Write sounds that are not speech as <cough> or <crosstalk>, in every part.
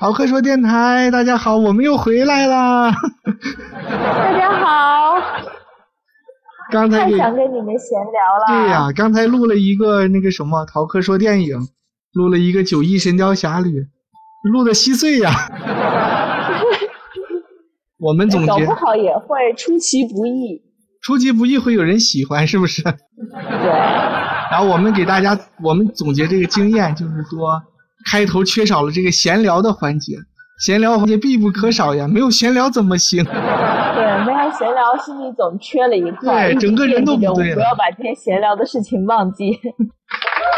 逃课说电台，大家好，我们又回来啦！大家好，刚才太想跟你们闲聊了。对呀、刚才录了一个那个什么逃课说电影，录了一个九亿神雕侠侣，录的稀碎呀。<laughs> 我们总结搞不好也会出其不意。出其不意会有人喜欢，是不是？对，然后我们给大家，我们总结这个经验，就是说开头缺少了这个闲聊的环节，闲聊环节必不可少呀，<laughs> 没有闲聊怎么行？对，没有闲聊，心里总缺了一块，对整个人都不对了不要把这些闲聊的事情忘记。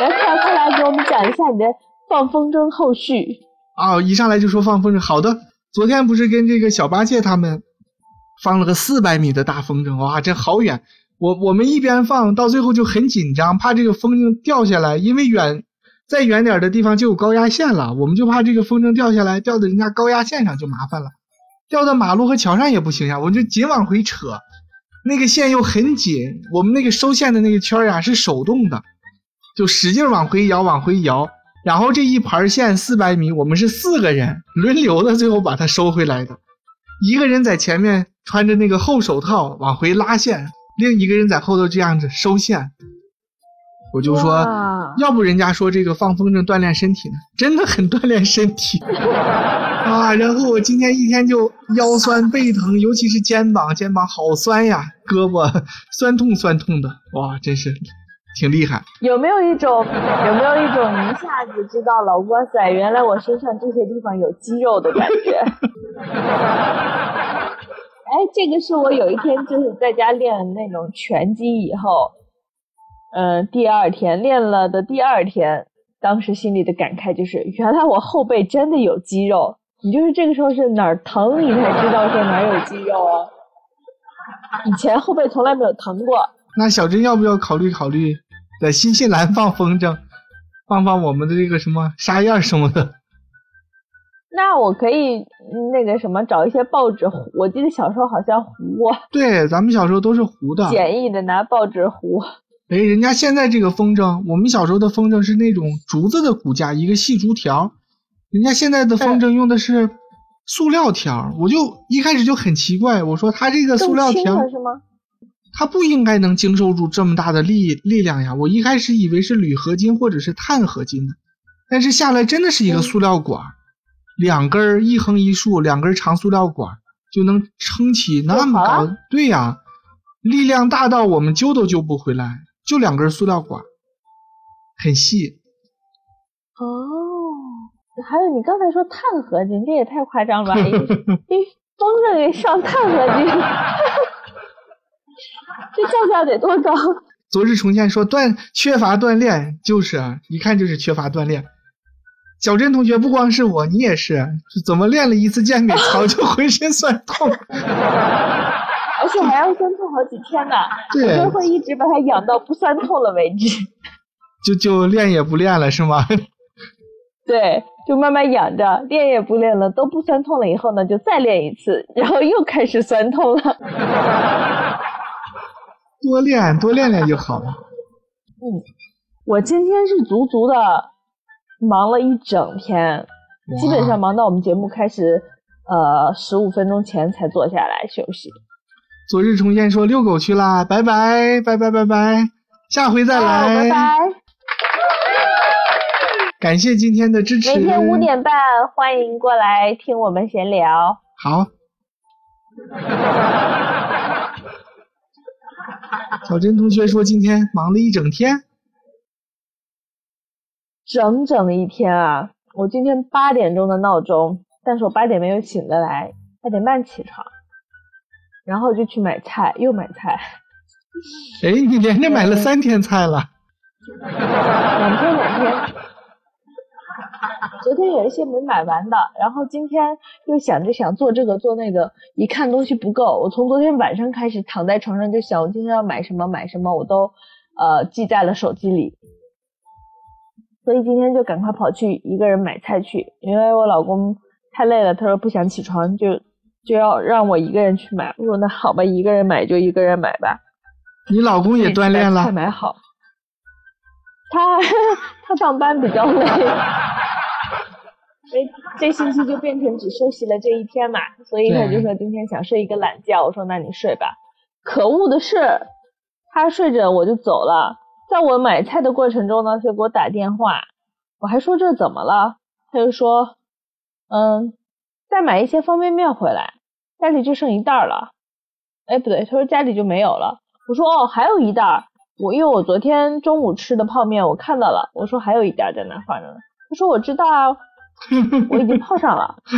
来，快快来给我们讲一下你的放风筝后续。哦、一上来就说放风筝，好的，昨天不是跟这个小八戒他们放了个四百米的大风筝，哇，这好远！我我们一边放到最后就很紧张，怕这个风筝掉下来，因为远再远点的地方就有高压线了，我们就怕这个风筝掉下来，掉到人家高压线上就麻烦了，掉到马路和桥上也不行呀，我就紧往回扯，那个线又很紧，我们那个收线的那个圈儿呀是手动的，就使劲往回摇，往回摇。然后这一盘线四百米，我们是四个人轮流的，最后把它收回来的。一个人在前面穿着那个厚手套往回拉线，另一个人在后头这样子收线。我就说哇，要不人家说这个放风筝锻炼身体呢，真的很锻炼身体 <laughs> 啊。然后我今天一天就腰酸背疼，尤其是肩膀，肩膀好酸呀，胳膊酸痛酸痛的，哇，真是挺厉害。有没有一种有没有一种一下子知道了，哇塞，原来我身上这些地方有肌肉的感觉？<laughs> 哎，这个是我有一天就是在家练那种拳击以后，嗯、第二天练了的第二天，当时心里的感慨就是，原来我后背真的有肌肉。你就是这个时候是哪儿疼，你才知道说哪儿有肌肉啊。以前后背从来没有疼过。那小珍要不要考虑考虑在新西兰放风筝，放放我们的这个什么沙燕什么的？<laughs> 那我可以嗯那个什么找一些报纸糊，我记得小时候好像糊过，对，咱们小时候都是糊的。简易的拿报纸糊。哎，人家现在这个风筝，我们小时候的风筝是那种竹子的骨架，一个细竹条，人家现在的风筝用的是塑料条，我就一开始就很奇怪，我说它这个塑料条了是吗？它不应该能经受住这么大的力力量呀！我一开始以为是铝合金或者是碳合金的，但是下来真的是一个塑料管儿，两根儿一横一竖，两根儿长塑料管儿就能撑起那么高。对呀，力量大到我们揪都揪不回来，就两根塑料管，很细。哦，还有你刚才说碳合金，这也太夸张了吧！一一风筝给上碳合金，这造价得多高？<laughs> 昨日重现说锻缺乏锻炼，就是啊，一看就是缺乏锻炼。小珍同学不光是我，你也是，是怎么练了一次健美操就浑身酸痛？而且还要酸痛好几天呢。对我就会一直把它养到不酸痛了为止。<laughs> 就就练也不练了是吗？<laughs> 对，就慢慢养着，练也不练了，都不酸痛了以后呢，就再练一次，然后又开始酸痛了。<laughs> 多练多练练就好了。嗯我今天是足足的忙了一整天，基本上忙到我们节目开始，呃，十五分钟前才坐下来休息。昨日重现说遛狗去啦，拜拜拜拜拜拜，下回再来。拜拜。感谢今天的支持。每天五点半，欢迎过来听我们闲聊。好。小珍同学说今天忙了一整天。整整一天啊！我今天八点钟的闹钟，但是我八点没有醒得来，八点半起床，然后就去买菜，又买菜，哎，你连着买了三天菜了。两天两天。昨天有一些没买完的，然后今天又想着想做这个做那个，一看东西不够，我从昨天晚上开始躺在床上就想我今天要买什么买什么，我都呃记在了手机里。所以今天就赶快跑去一个人买菜去，因为我老公太累了，他说不想起床，就就要让我一个人去买。我说那好吧，一个人买就一个人买吧。你老公也锻炼了菜。买好。他 <laughs> 他上班比较累，<laughs> 所以这星期就变成只休息了这一天嘛，所以他就说今天想睡一个懒觉。我说那你睡吧。可恶的是，他睡着我就走了。在我买菜的过程中呢，他给我打电话，我还说这怎么了？他就说，嗯，再买一些方便面回来，家里就剩一袋了。哎，不对，他说家里就没有了。我说哦，还有一袋。我因为我昨天中午吃的泡面我看到了，我说还有一袋在那放着呢。他说我知道啊，我已经泡上了。<laughs>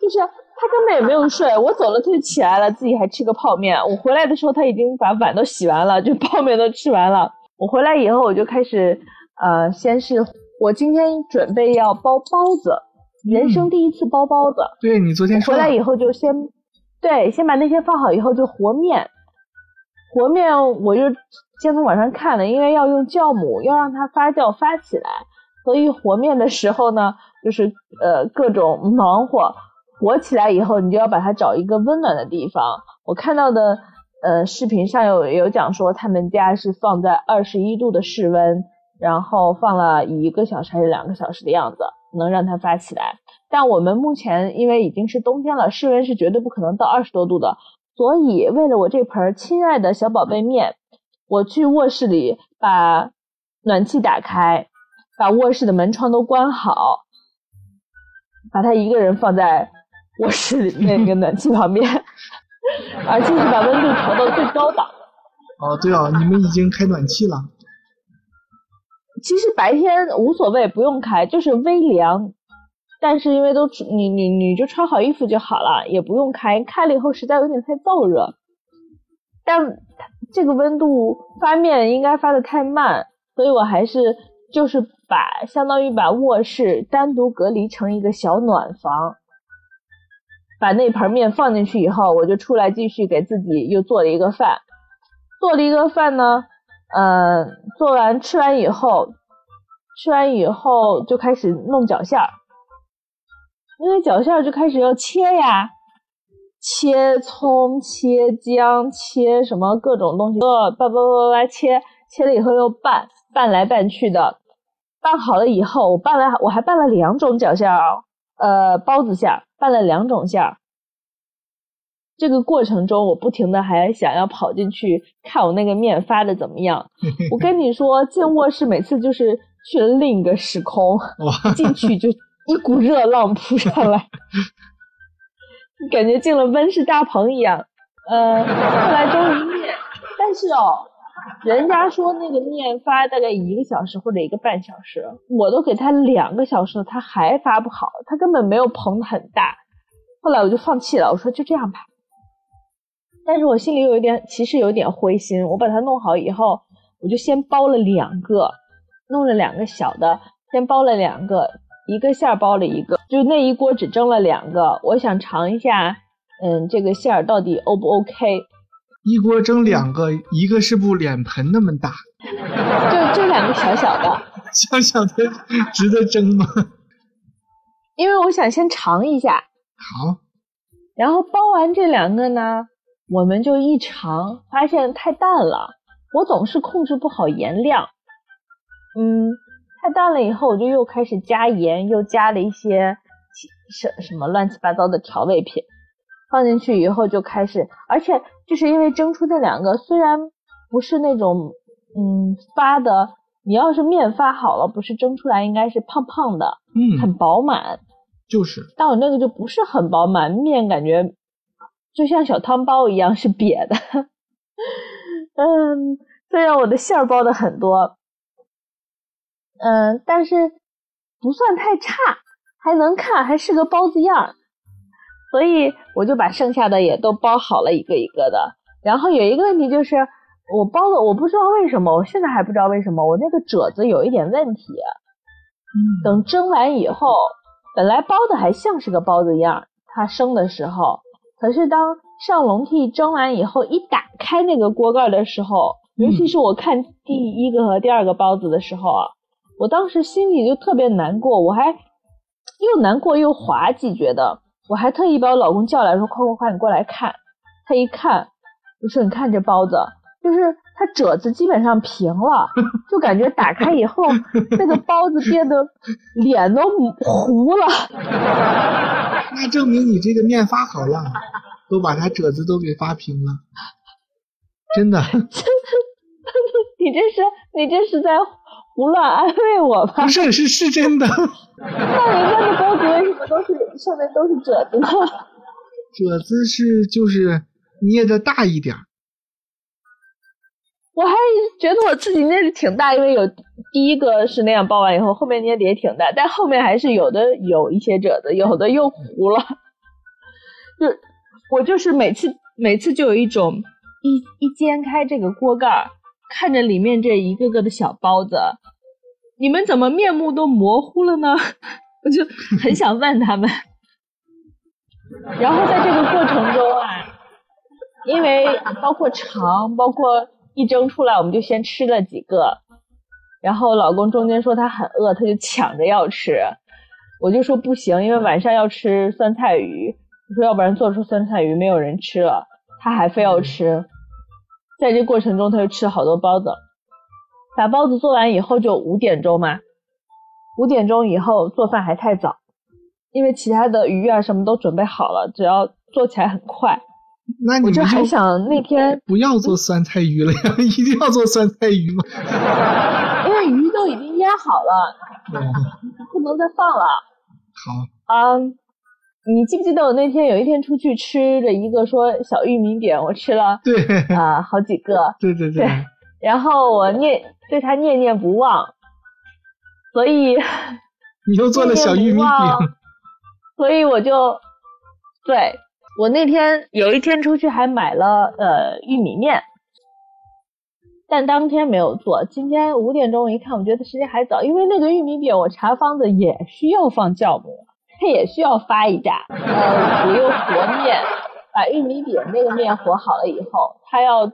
就是他根本也没有睡，我走了他就起来了，自己还吃个泡面。我回来的时候他已经把碗都洗完了，就泡面都吃完了。我回来以后我就开始，呃，先是我今天准备要包包子，人生第一次包包子。对你昨天说。回来以后就先。对，先把那些放好以后就和面，和面我就先从网上看了，因为要用酵母，要让它发酵发起来，所以和面的时候呢，就是呃各种忙活，和起来以后你就要把它找一个温暖的地方。我看到的呃视频上有有讲说他们家是放在二十一度的室温，然后放了一个小时还是两个小时的样子，能让它发起来。但我们目前因为已经是冬天了，室温是绝对不可能到二十多度的，所以为了我这盆亲爱的小宝贝面，我去卧室里把暖气打开，把卧室的门窗都关好，把他一个人放在卧室里那个暖气旁边，而且是把温度调到最高档。哦，对哦，你们已经开暖气了。其实白天无所谓，不用开，就是微凉。但是因为都你你你就穿好衣服就好了，也不用开，开了以后实在有点太燥热。但这个温度发面应该发的太慢，所以我还是就是把相当于把卧室单独隔离成一个小暖房，把那盆面放进去以后，我就出来继续给自己又做了一个饭，做了一个饭呢，嗯，做完吃完以后，吃完以后就开始弄饺馅儿。因为饺馅儿就开始要切呀，切葱、切姜、切什么各种东西，呃，叭叭叭叭切，切了以后又拌，拌来拌去的，拌好了以后，我拌了，我还拌了两种饺馅儿，呃，包子馅儿，拌了两种馅儿。这个过程中，我不停的还想要跑进去看我那个面发的怎么样。<laughs> 我跟你说，进卧室每次就是去了另一个时空，进去就。一股热浪扑上来，<laughs> 感觉进了温室大棚一样。呃，后来终于面，但是哦，人家说那个面发大概一个小时或者一个半小时，我都给他两个小时了，他还发不好，他根本没有棚很大。后来我就放弃了，我说就这样吧。但是我心里有一点，其实有点灰心。我把它弄好以后，我就先包了两个，弄了两个小的，先包了两个。一个馅儿包了一个，就那一锅只蒸了两个。我想尝一下，嗯，这个馅儿到底 O 不 OK？一锅蒸两个，一个是不脸盆那么大，<laughs> 就就两个小小的，<laughs> 小小的值得蒸吗？<laughs> 因为我想先尝一下。好。然后包完这两个呢，我们就一尝，发现太淡了。我总是控制不好盐量，嗯。太淡了以后，我就又开始加盐，又加了一些什什么乱七八糟的调味品，放进去以后就开始，而且就是因为蒸出这两个，虽然不是那种嗯发的，你要是面发好了，不是蒸出来应该是胖胖的，嗯，很饱满，就是，但我那个就不是很饱满，面感觉就像小汤包一样是瘪的，<laughs> 嗯，虽然我的馅儿包的很多。嗯，但是不算太差，还能看，还是个包子样儿，所以我就把剩下的也都包好了，一个一个的。然后有一个问题就是，我包的我不知道为什么，我现在还不知道为什么，我那个褶子有一点问题。嗯，等蒸完以后，本来包的还像是个包子样儿，它生的时候，可是当上笼屉蒸完以后，一打开那个锅盖的时候，尤其是我看第一个和第二个包子的时候啊。我当时心里就特别难过，我还又难过又滑稽，觉得我还特意把我老公叫来说：“快快快，你过来看。”他一看，我说：“你看这包子，就是它褶子基本上平了，就感觉打开以后，<laughs> 那个包子变得脸都糊了。那证明你这个面发好了，都把它褶子都给发平了，真的。<laughs> 你这是你这是在胡乱安慰我吧？不是，是是真的。那人家的包子为什么都是上面都是褶子呢？<laughs> 褶子是就是捏的大一点。我还觉得我自己捏的挺大，因为有第一个是那样包完以后，后面捏的也挺大，但后面还是有的有一些褶子，有的又糊了。就我就是每次每次就有一种一一揭开这个锅盖，看着里面这一个个的小包子，你们怎么面目都模糊了呢？<laughs> 我就很想问他们。然后在这个过程中啊，因为包括长，包括。一蒸出来，我们就先吃了几个，然后老公中间说他很饿，他就抢着要吃，我就说不行，因为晚上要吃酸菜鱼，我说要不然做出酸菜鱼没有人吃了，他还非要吃，在这过程中他就吃了好多包子，把包子做完以后就五点钟嘛，五点钟以后做饭还太早，因为其他的鱼啊什么都准备好了，只要做起来很快。那你们就还想那天不要做酸菜鱼了呀？<laughs> 一定要做酸菜鱼吗？因为鱼都已经腌好了，<laughs> 不能再放了。好。嗯，你记不记得我那天有一天出去吃了一个说小玉米饼，我吃了对啊好几个，<laughs> 对对对。然后我念对他念念不忘，所以你又做了小玉米饼，所以我就对。我那天有一天出去还买了呃玉米面，但当天没有做。今天五点钟一看，我觉得时间还早，因为那个玉米饼我查方子也需要放酵母，它也需要发一炸。呃，我又和面，把玉米饼那个面和好了以后，它要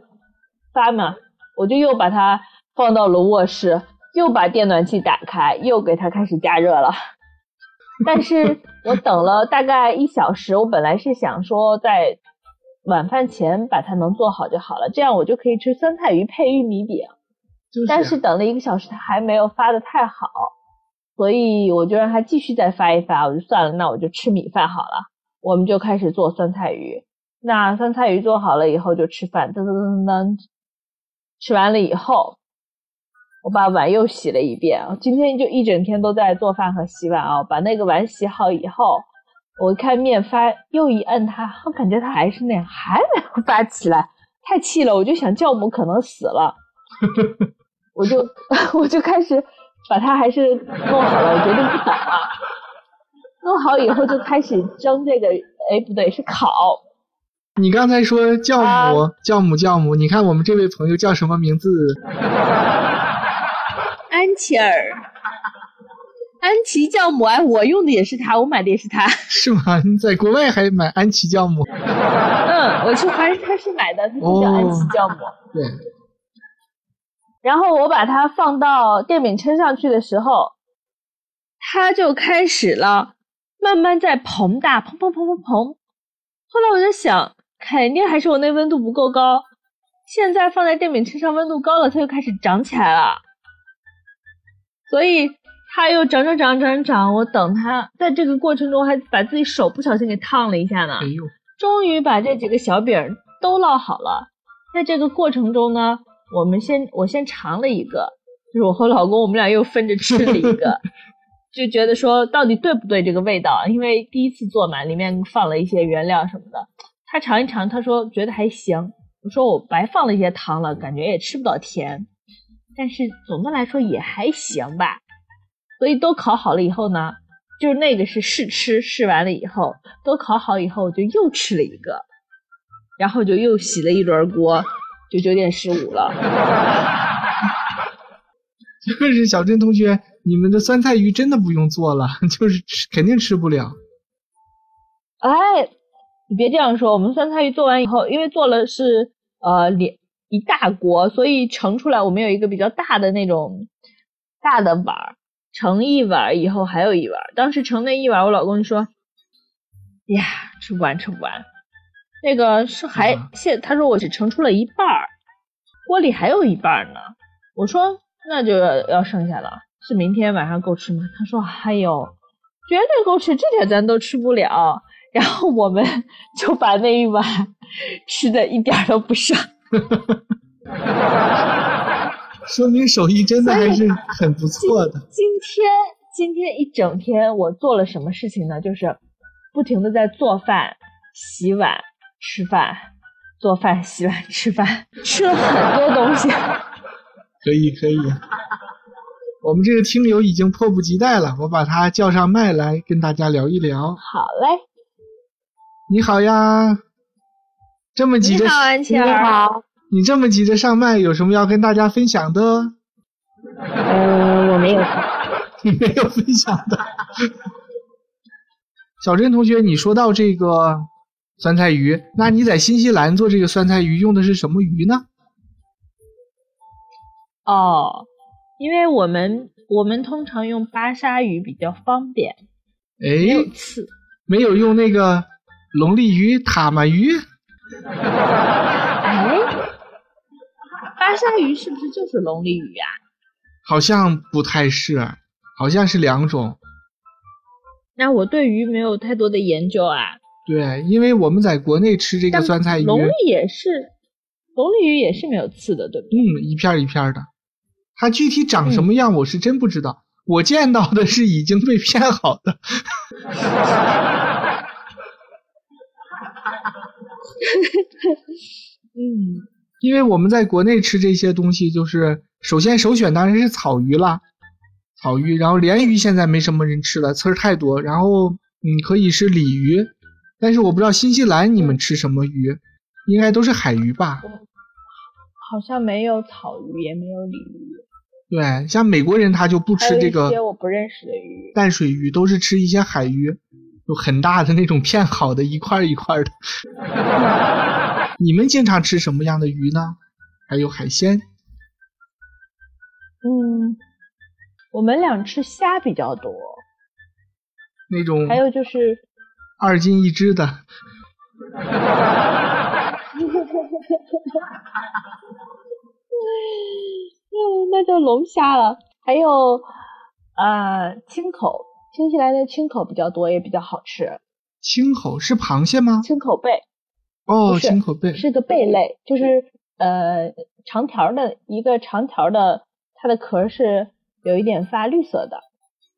发嘛，我就又把它放到了卧室，又把电暖气打开，又给它开始加热了。但是我等了大概一小时，我本来是想说在晚饭前把它能做好就好了，这样我就可以吃酸菜鱼配玉米饼。但是等了一个小时，它还没有发的太好，所以我就让它继续再发一发，我就算了，那我就吃米饭好了。我们就开始做酸菜鱼。那酸菜鱼做好了以后就吃饭，噔噔噔噔，吃完了以后。我把碗又洗了一遍，今天就一整天都在做饭和洗碗啊。把那个碗洗好以后，我看面发，又一摁它，我感觉它还是那样，还没有发起来，太气了。我就想酵母可能死了，<laughs> 我就 <laughs> 我就开始把它还是弄好了，我决定不打了。弄好以后就开始蒸这个，哎，不对，是烤。你刚才说酵母，酵母，酵母，你看我们这位朋友叫什么名字？<laughs> 安琪儿，安琪酵母哎，我用的也是它，我买的也是它。是吗？你在国外还买安琪酵母？嗯，我去华人超市买的，它就叫安琪酵母。对。然后我把它放到电饼铛上去的时候，它就开始了，慢慢在膨大，膨膨膨膨膨。后来我就想，肯定还是我那温度不够高。现在放在电饼铛上，温度高了，它就开始长起来了。所以它又长长长长长，我等它，在这个过程中还把自己手不小心给烫了一下呢。哎呦！终于把这几个小饼都烙好了。在这个过程中呢，我们先我先尝了一个，就是我和老公我们俩又分着吃了一个，<laughs> 就觉得说到底对不对这个味道？因为第一次做嘛，里面放了一些原料什么的。他尝一尝，他说觉得还行。我说我白放了一些糖了，感觉也吃不到甜。但是总的来说也还行吧，所以都烤好了以后呢，就是那个是试吃，试完了以后都烤好以后，就又吃了一个，然后就又洗了一轮锅，就九点十五了。<laughs> 就是小珍同学，你们的酸菜鱼真的不用做了，<laughs> 就是吃肯定吃不了。哎，你别这样说，我们酸菜鱼做完以后，因为做了是呃连。一大锅，所以盛出来我们有一个比较大的那种大的碗，盛一碗以后还有一碗。当时盛那一碗，我老公就说：“呀，吃不完，吃不完。”那个是还现，他说我只盛出了一半儿。锅里还有一半呢。我说那就要要剩下了，是明天晚上够吃吗？他说还有，绝对够吃，这点咱都吃不了。然后我们 <laughs> 就把那一碗 <laughs> 吃的一点都不剩。<laughs> 说明手艺真的还是很不错的。今天今天一整天我做了什么事情呢？就是不停的在做饭、洗碗、吃饭、做饭、洗碗、吃饭，吃了很多东西。可以可以，我们这个听友已经迫不及待了，我把他叫上麦来跟大家聊一聊。好嘞，你好呀，这么急着，你好，安琪儿，你好。你这么急着上麦，有什么要跟大家分享的？嗯，我没有。<laughs> 你没有分享的。<laughs> 小珍同学，你说到这个酸菜鱼，那你在新西兰做这个酸菜鱼用的是什么鱼呢？哦，因为我们我们通常用巴沙鱼比较方便，没有哎，刺。没有用那个龙利鱼、塔马鱼。哎，<laughs> 巴沙鱼是不是就是龙利鱼啊？好像不太是，好像是两种。那我对鱼没有太多的研究啊。对，因为我们在国内吃这个酸菜鱼，龙利也是，龙利鱼也是没有刺的，对不对？嗯，一片一片的。它具体长什么样，我是真不知道。我见到的是已经被片好的。<laughs> <laughs> 嗯，因为我们在国内吃这些东西，就是首先首选当然是草鱼啦，草鱼，然后鲢鱼现在没什么人吃了，刺儿太多，然后嗯可以是鲤鱼，但是我不知道新西兰你们吃什么鱼，应该都是海鱼吧？好像没有草鱼，也没有鲤鱼，对，像美国人他就不吃这个些我不认识的鱼。淡水鱼，都是吃一些海鱼，有很大的那种片好的，一块一块的。<laughs> 你们经常吃什么样的鱼呢？还有海鲜？嗯，我们俩吃虾比较多，那种还有就是二斤一只的。<laughs> 嗯，那就龙虾了。还有呃青口，新西兰的青口比较多，也比较好吃。青口是螃蟹吗？青口贝哦，青口贝。是个贝类，就是呃长条的一个长条的，它的壳是有一点发绿色的。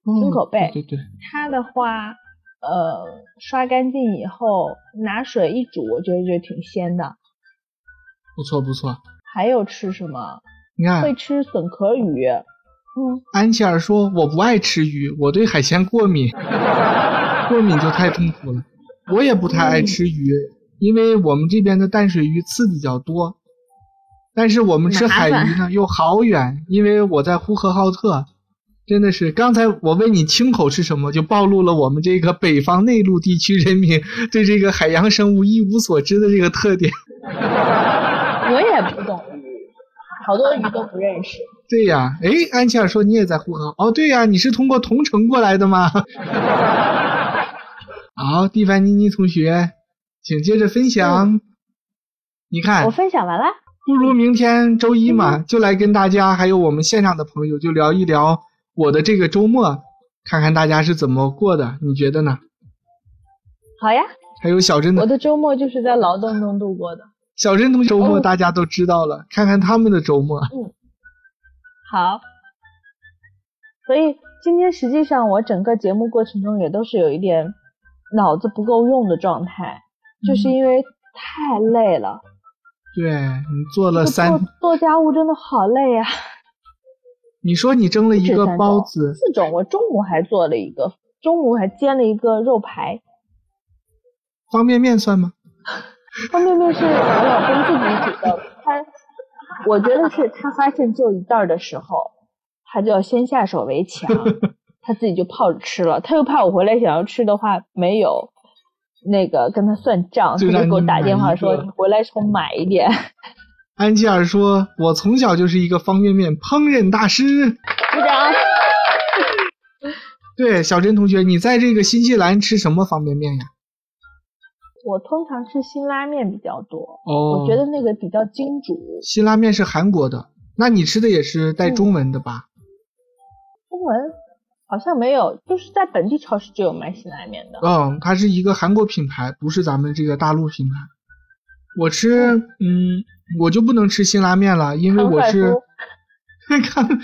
哦青口贝对对对，它的话，呃，刷干净以后拿水一煮，我觉得就挺鲜的。不错不错。还有吃什么？你看会，吃笋壳鱼。嗯，安琪儿说我不爱吃鱼，我对海鲜过敏，过敏就太痛苦了。我也不太爱吃鱼，因为我们这边的淡水鱼刺比较多。但是我们吃海鱼呢又好远，因为我在呼和浩特，真的是刚才我问你青口是什么，就暴露了我们这个北方内陆地区人民对这个海洋生物一无所知的这个特点。我也不懂鱼，好多鱼都不认识。对呀，哎，安琪儿说你也在呼和，哦，对呀，你是通过同城过来的吗？<laughs> 好，蒂凡妮妮同学，请接着分享。你看我，分享完了。不如明天周一嘛，就来跟大家还有我们现场的朋友就聊一聊我的这个周末，看看大家是怎么过的，你觉得呢？好呀，还有小珍的我的周末就是在劳动中度过的。小珍同学周末哦大家都知道了，看看他们的周末。好，所以今天实际上我整个节目过程中也都是有一点脑子不够用的状态，就是因为太累了。对你做了三做，做家务真的好累呀、你说你蒸了一个包子，四种，我中午还做了一个，中午还煎了一个肉排。方便面算吗？方便面是我老公自己煮的，他 <laughs> 我觉得是他发现只有一袋儿的时候，他就要先下手为强，<laughs> 他自己就泡着吃了。他又怕我回来想要吃的话没有那个跟他算账，他就给我打电话说你回来重买一点。<laughs> 安吉尔说：“我从小就是一个方便面烹饪大师。鼓掌。”对，小珍同学，你在这个新西兰吃什么方便面呀？我通常吃辛拉面比较多，哦，我觉得那个比较精煮。辛拉面是韩国的，那你吃的也是带中文的吧？中文好像没有，就是在本地超市就有卖辛拉面的。嗯，它是一个韩国品牌，不是咱们这个大陆品牌。我吃，嗯，我就不能吃辛拉面了，因为我是 <laughs> 康康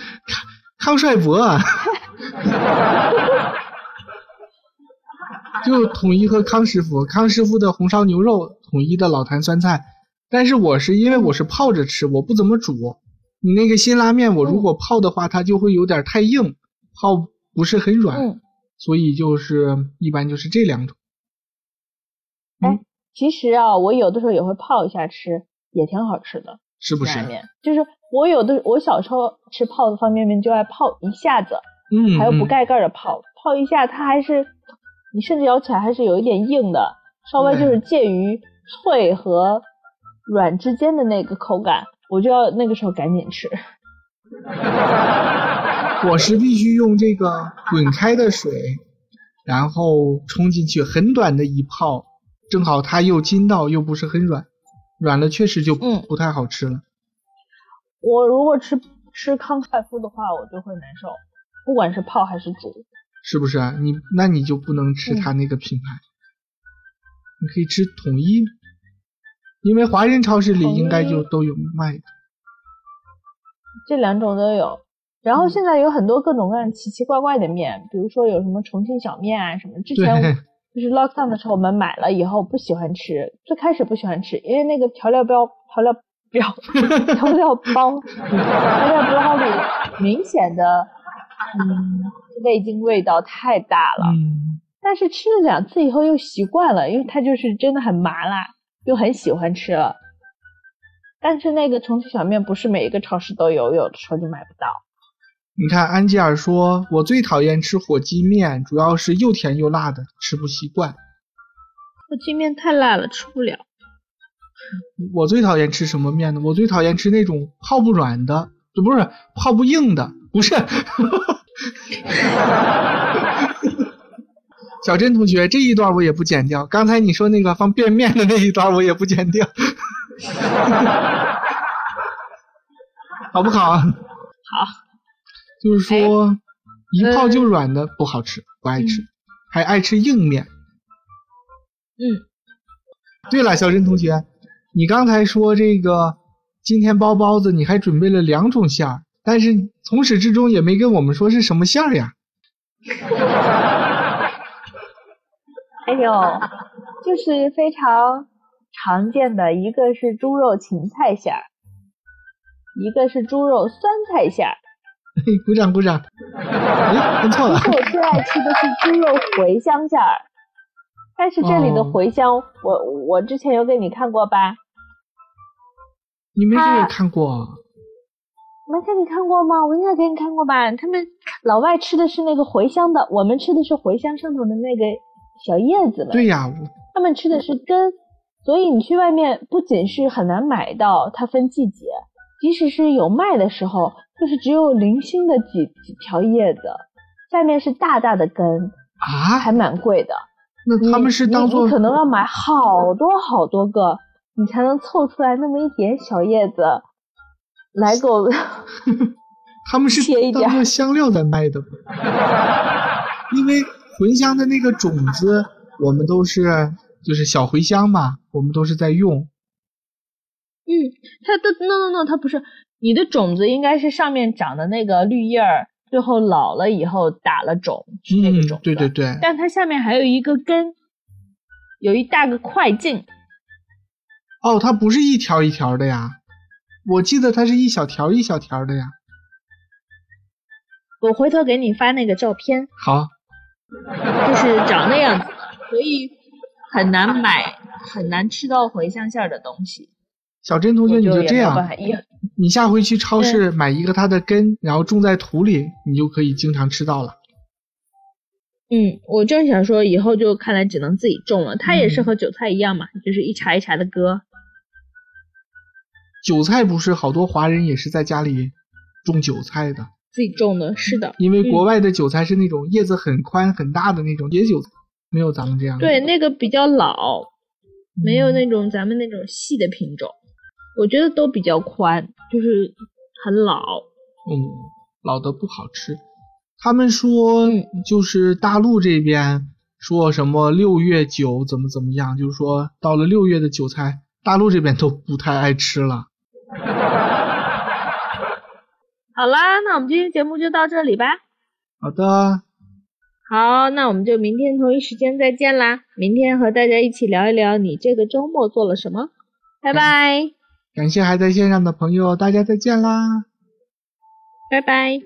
康帅博啊。<laughs> 就统一和康师傅，康师傅的红烧牛肉，统一的老坛酸菜。但是我是因为我是泡着吃，我不怎么煮。你那个辛拉面，我如果泡的话，它就会有点太硬，泡不是很软，嗯、所以就是一般就是这两种。哎，其实啊，我有的时候也会泡一下吃，也挺好吃的，是不是？面就是我有的，我小时候吃泡的方便面就爱泡一下子，嗯，还有不盖盖的泡，泡一下它还是。你甚至咬起来还是有一点硬的，稍微就是介于脆和软之间的那个口感，我就要那个时候赶紧吃。<laughs> 我是必须用这个滚开的水，然后冲进去，很短的一泡，正好它又筋道又不是很软，软了确实就不太好吃了。我如果吃吃康帅傅的话，我就会难受，不管是泡还是煮。是不是啊？你那你就不能吃他那个品牌，嗯、你可以吃统一，因为华人超市里应该就都有卖的。这两种都有，然后现在有很多各种各样奇奇怪怪的面，比如说有什么重庆小面啊什么。之前 <laughs> 就是 lockdown 的时候，我们买了以后不喜欢吃，最开始不喜欢吃，因为那个调料包调料标 <laughs> 调料包调料包里明显的嗯。味精味道太大了，嗯，但是吃了两次以后又习惯了，因为它就是真的很麻辣，又很喜欢吃了。但是那个重庆小面不是每一个超市都有，有的时候就买不到。你看安吉尔说，我最讨厌吃火鸡面，主要是又甜又辣的，吃不习惯。火鸡面太辣了，吃不了。我最讨厌吃什么面呢？我最讨厌吃那种泡不软的，不是泡不硬的，不是。<laughs> 小珍同学，这一段我也不剪掉。刚才你说那个放便面的那一段我也不剪掉，<laughs> 好不好？好。就是说，一泡就软的不好吃，不爱吃，还爱吃硬面。嗯。对了，小珍同学，你刚才说这个今天包包子，你还准备了两种馅儿。但是从始至终也没跟我们说是什么馅儿呀？<laughs> 哎呦，就是非常常见的，一个是猪肉芹菜馅儿，一个是猪肉酸菜馅儿。鼓掌鼓掌！哎，看错了。其实我最爱吃的是猪肉茴香馅儿，但是这里的茴香，哦、我我之前有给你看过吧？你没给我看过。没给你看过吗？我应该给你看过吧。他们老外吃的是那个茴香的，我们吃的是茴香上头的那个小叶子了。对呀，他们吃的是根，所以你去外面不仅是很难买到，它分季节，即使是有卖的时候，就是只有零星的几几条叶子，下面是大大的根啊，还蛮贵的。那他们是当做你可能要买好多好多个，你才能凑出来那么一点小叶子。来给我，<laughs> 他们是当做香料在卖的，<laughs> 因为茴香的那个种子，我们都是就是小茴香嘛，我们都是在用。嗯，它的 no no no，它不是你的种子，应该是上面长的那个绿叶儿，最后老了以后打了种是那个种子、嗯。对对对。但它下面还有一个根，有一大个块茎。哦，它不是一条一条的呀。我记得它是一小条一小条的呀，我回头给你发那个照片。好，就是长那样子，所以很难买，很难吃到茴香馅的东西。小珍同学，你就这样，就你下回去超市买一个它的根，然后种在土里，你就可以经常吃到了。嗯，我正想说，以后就看来只能自己种了。它也是和韭菜一样嘛，嗯、就是一茬一茬的割。韭菜不是好多华人也是在家里种韭菜的，自己种的，是的。因为国外的韭菜是那种叶子很宽很大的那种野韭菜，没有咱们这样。对，那个比较老，没有那种咱们那种细的品种，我觉得都比较宽，就是很老。嗯，老的不好吃。他们说就是大陆这边说什么六月韭怎么怎么样，就是说到了六月的韭菜，大陆这边都不太爱吃了。好啦，那我们今天节目就到这里吧。好的，好，那我们就明天同一时间再见啦。明天和大家一起聊一聊你这个周末做了什么。拜拜，感谢还在线上的朋友，大家再见啦。拜拜。